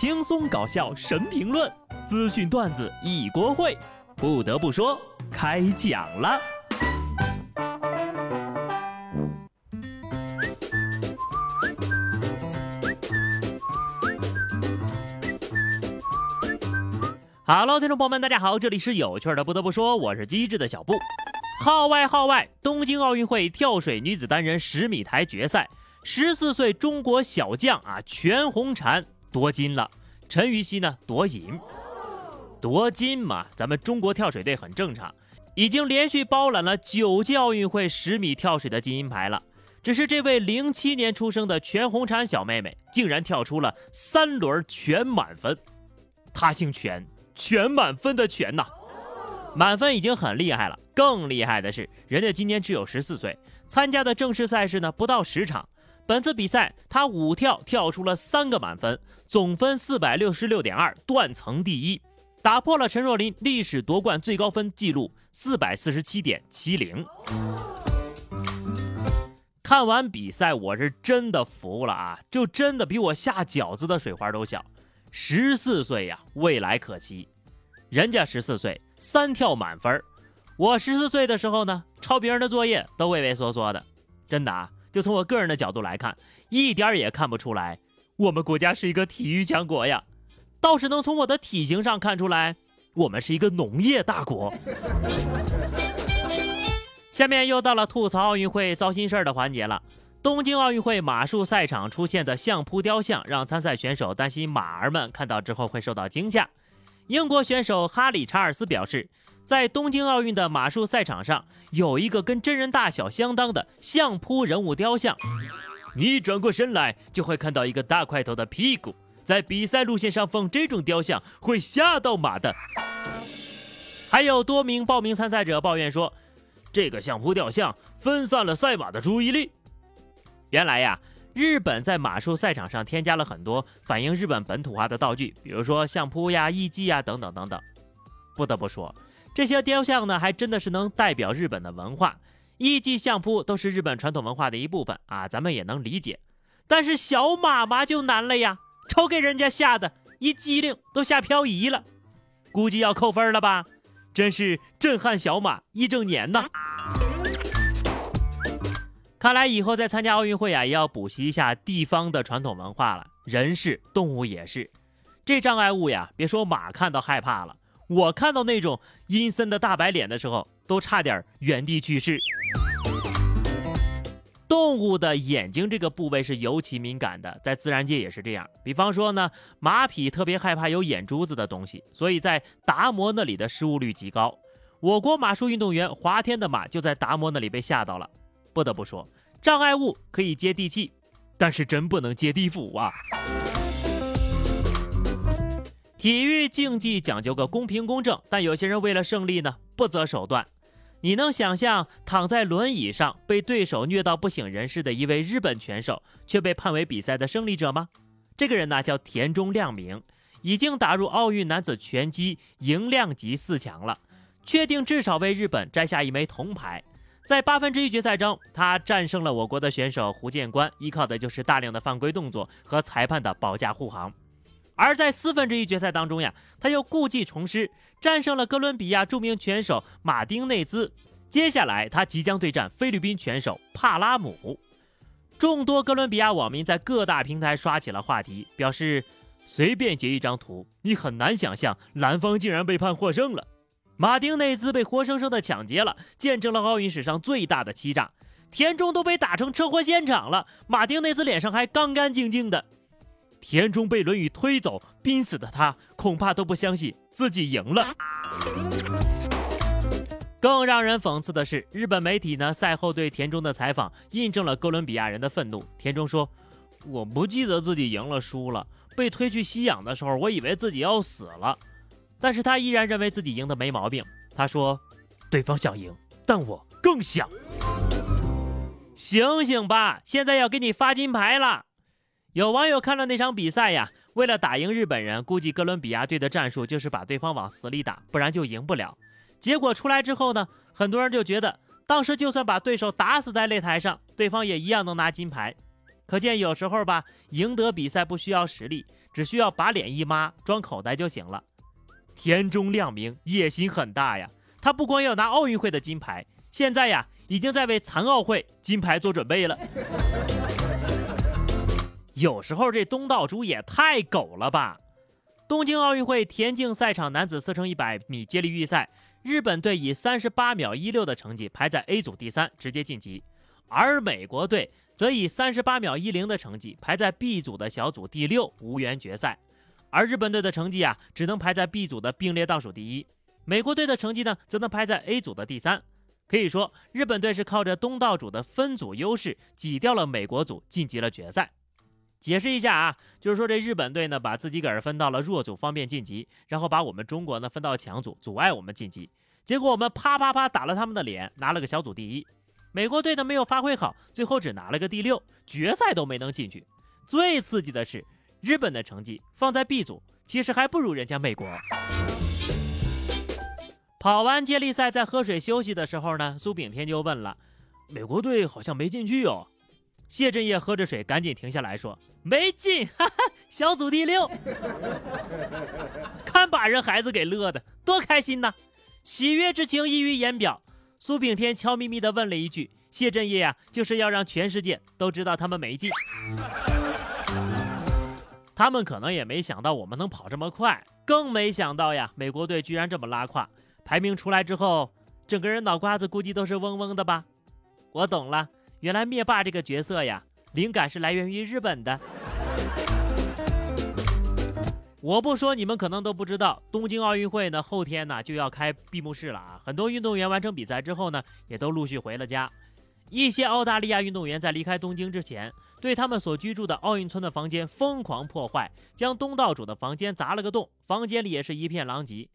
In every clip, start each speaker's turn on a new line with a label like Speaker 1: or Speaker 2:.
Speaker 1: 轻松搞笑神评论，资讯段子一锅烩。不得不说，开讲了。Hello，听众朋友们，大家好，这里是有趣的。不得不说，我是机智的小布。号外号外，东京奥运会跳水女子单人十米台决赛，十四岁中国小将啊全红婵夺金了，陈芋汐呢夺银。夺金嘛，咱们中国跳水队很正常，已经连续包揽了九届奥运会十米跳水的金银牌了。只是这位零七年出生的全红婵小妹妹，竟然跳出了三轮全满分。她姓全。全满分的全呐，满分已经很厉害了。更厉害的是，人家今年只有十四岁，参加的正式赛事呢不到十场。本次比赛他五跳跳出了三个满分，总分四百六十六点二，断层第一，打破了陈若琳历史夺冠最高分纪录四百四十七点七零。看完比赛，我是真的服了啊！就真的比我下饺子的水花都小。十四岁呀，未来可期。人家十四岁三跳满分我十四岁的时候呢，抄别人的作业都畏畏缩缩的。真的啊，就从我个人的角度来看，一点也看不出来我们国家是一个体育强国呀。倒是能从我的体型上看出来，我们是一个农业大国。下面又到了吐槽奥运会糟心事儿的环节了。东京奥运会马术赛场出现的相扑雕像，让参赛选手担心马儿们看到之后会受到惊吓。英国选手哈里查尔斯表示，在东京奥运的马术赛场上，有一个跟真人大小相当的相扑人物雕像，你转过身来就会看到一个大块头的屁股。在比赛路线上放这种雕像会吓到马的。还有多名报名参赛者抱怨说，这个相扑雕像分散了赛马的注意力。原来呀，日本在马术赛场上添加了很多反映日本本土化的道具，比如说相扑呀、艺伎呀等等等等。不得不说，这些雕像呢，还真的是能代表日本的文化。艺伎、相扑都是日本传统文化的一部分啊，咱们也能理解。但是小马马就难了呀，瞅给人家吓得一激灵都吓漂移了，估计要扣分了吧？真是震撼小马一整年呢。看来以后再参加奥运会啊，也要补习一下地方的传统文化了。人是，动物也是。这障碍物呀，别说马看到害怕了，我看到那种阴森的大白脸的时候，都差点原地去世。动物的眼睛这个部位是尤其敏感的，在自然界也是这样。比方说呢，马匹特别害怕有眼珠子的东西，所以在达摩那里的失误率极高。我国马术运动员华天的马就在达摩那里被吓到了。不得不说，障碍物可以接地气，但是真不能接地府啊！体育竞技讲究个公平公正，但有些人为了胜利呢，不择手段。你能想象躺在轮椅上被对手虐到不省人事的一位日本拳手，却被判为比赛的胜利者吗？这个人呢叫田中亮明，已经打入奥运男子拳击赢量级四强了，确定至少为日本摘下一枚铜牌。在八分之一决赛中，他战胜了我国的选手胡建关，依靠的就是大量的犯规动作和裁判的保驾护航。而在四分之一决赛当中呀，他又故技重施，战胜了哥伦比亚著名拳手马丁内兹。接下来他即将对战菲律宾拳手帕拉姆。众多哥伦比亚网民在各大平台刷起了话题，表示随便截一张图，你很难想象蓝方竟然被判获胜了。马丁内兹被活生生的抢劫了，见证了奥运史上最大的欺诈。田中都被打成车祸现场了，马丁内兹脸上还干干净净的。田中被轮椅推走，濒死的他恐怕都不相信自己赢了。更让人讽刺的是，日本媒体呢赛后对田中的采访，印证了哥伦比亚人的愤怒。田中说：“我不记得自己赢了输了，被推去吸氧的时候，我以为自己要死了。”但是他依然认为自己赢得没毛病。他说：“对方想赢，但我更想。醒醒吧，现在要给你发金牌了。”有网友看了那场比赛呀，为了打赢日本人，估计哥伦比亚队的战术就是把对方往死里打，不然就赢不了。结果出来之后呢，很多人就觉得，当时就算把对手打死在擂台上，对方也一样能拿金牌。可见有时候吧，赢得比赛不需要实力，只需要把脸一抹，装口袋就行了。田中亮明野心很大呀，他不光要拿奥运会的金牌，现在呀，已经在为残奥会金牌做准备了。有时候这东道主也太狗了吧！东京奥运会田径赛场男子四乘一百米接力预赛，日本队以三十八秒一六的成绩排在 A 组第三，直接晋级。而美国队则以三十八秒一零的成绩排在 B 组的小组第六，无缘决赛。而日本队的成绩啊，只能排在 B 组的并列倒数第一。美国队的成绩呢，则能排在 A 组的第三。可以说，日本队是靠着东道主的分组优势，挤掉了美国组，晋级了决赛。解释一下啊，就是说这日本队呢，把自己个儿分到了弱组，方便晋级，然后把我们中国呢分到强组，阻碍我们晋级。结果我们啪啪啪打了他们的脸，拿了个小组第一。美国队呢没有发挥好，最后只拿了个第六，决赛都没能进去。最刺激的是，日本的成绩放在 B 组，其实还不如人家美国。跑完接力赛，在喝水休息的时候呢，苏炳添就问了：“美国队好像没进去哦。”谢震业喝着水，赶紧停下来说：“没进，哈哈，小组第六。”看把人孩子给乐的，多开心呐！喜悦之情溢于言表。苏炳添悄咪咪地问了一句：“谢震业呀，就是要让全世界都知道他们没进。他们可能也没想到我们能跑这么快，更没想到呀，美国队居然这么拉胯。排名出来之后，整个人脑瓜子估计都是嗡嗡的吧？我懂了，原来灭霸这个角色呀，灵感是来源于日本的。”我不说，你们可能都不知道，东京奥运会呢后天呢就要开闭幕式了啊！很多运动员完成比赛之后呢，也都陆续回了家。一些澳大利亚运动员在离开东京之前，对他们所居住的奥运村的房间疯狂破坏，将东道主的房间砸了个洞，房间里也是一片狼藉。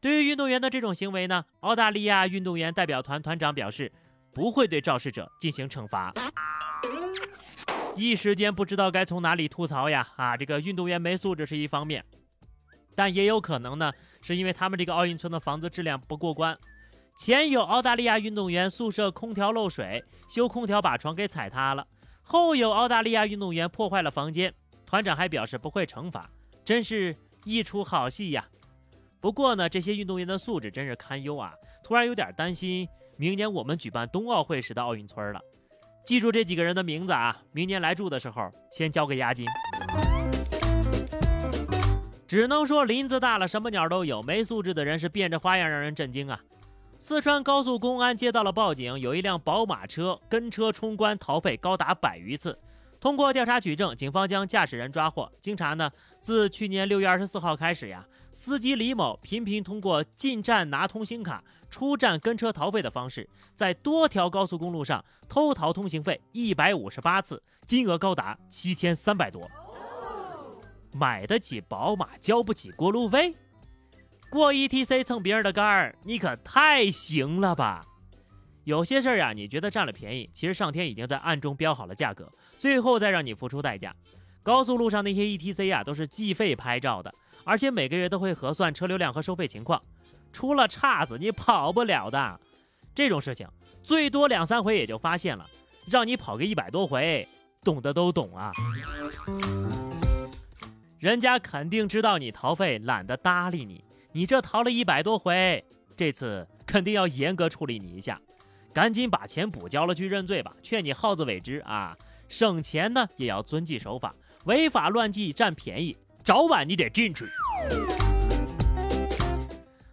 Speaker 1: 对于运动员的这种行为呢，澳大利亚运动员代表团团长表示，不会对肇事者进行惩罚。一时间不知道该从哪里吐槽呀！啊，这个运动员没素质是一方面，但也有可能呢，是因为他们这个奥运村的房子质量不过关。前有澳大利亚运动员宿舍空调漏水，修空调把床给踩塌了；后有澳大利亚运动员破坏了房间，团长还表示不会惩罚，真是一出好戏呀！不过呢，这些运动员的素质真是堪忧啊！突然有点担心明年我们举办冬奥会时的奥运村了。记住这几个人的名字啊！明年来住的时候，先交个押金。只能说林子大了，什么鸟都有。没素质的人是变着花样让人震惊啊！四川高速公安接到了报警，有一辆宝马车跟车冲关逃费高达百余次。通过调查取证，警方将驾驶人抓获。经查呢，自去年六月二十四号开始呀，司机李某频频通过进站拿通行卡、出站跟车逃费的方式，在多条高速公路上偷逃通行费一百五十八次，金额高达七千三百多。买得起宝马，交不起过路费，过 ETC 蹭别人的杆儿，你可太行了吧！有些事儿呀，你觉得占了便宜，其实上天已经在暗中标好了价格，最后再让你付出代价。高速路上那些 ETC 呀，都是计费拍照的，而且每个月都会核算车流量和收费情况，出了岔子你跑不了的。这种事情最多两三回也就发现了，让你跑个一百多回，懂的都懂啊。人家肯定知道你逃费，懒得搭理你。你这逃了一百多回，这次肯定要严格处理你一下。赶紧把钱补交了去认罪吧！劝你好自为之啊！省钱呢也要遵纪守法，违法乱纪占便宜，早晚你得进去。